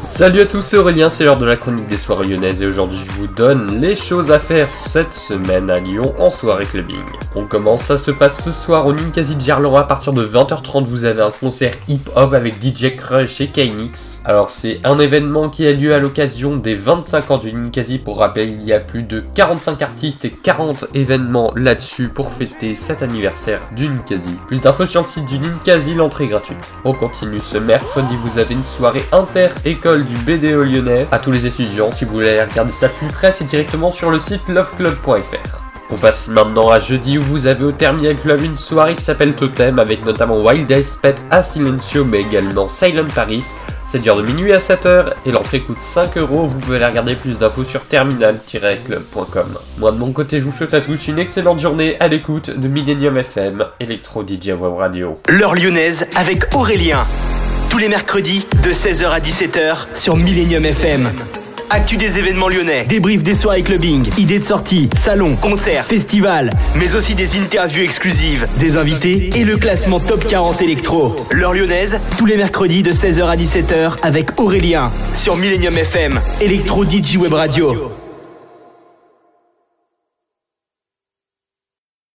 Salut à tous, c'est Aurélien, c'est l'heure de la chronique des soirées lyonnaises et aujourd'hui je vous donne les choses à faire cette semaine à Lyon en soirée clubbing. On commence, ça se passe ce soir au Ninkasi Gerland à partir de 20h30 vous avez un concert hip-hop avec DJ Crush et Kainix. Alors c'est un événement qui a lieu à l'occasion des 25 ans du Ninkasi, pour rappel il y a plus de 45 artistes et 40 événements là-dessus pour fêter cet anniversaire du Ninkasi. Plus d'infos sur le site du Ninkasi, l'entrée gratuite. On continue ce mercredi, vous avez une soirée inter-école du BDE lyonnais à tous les étudiants. Si vous voulez regarder ça plus près, c'est directement sur le site loveclub.fr. On passe maintenant à jeudi où vous avez au Thermia Club une soirée qui s'appelle Totem avec notamment Wild Ice Pet à Silencio mais également Silent Paris. C'est dure de minuit à 7h et l'entrée coûte 5 euros. Vous pouvez aller regarder plus d'infos sur terminal-club.com. Moi de mon côté, je vous souhaite à tous une excellente journée à l'écoute de Millennium FM, Electro DJ Web Radio. L'heure lyonnaise avec Aurélien tous les mercredis de 16h à 17h sur Millennium FM. Actu des événements lyonnais, débrief des soirées clubbing, idées de sortie, salons, concerts, festivals, mais aussi des interviews exclusives, des invités et le classement top 40 électro. L'heure lyonnaise, tous les mercredis de 16h à 17h avec Aurélien sur Millennium FM, Electro DJ Web Radio.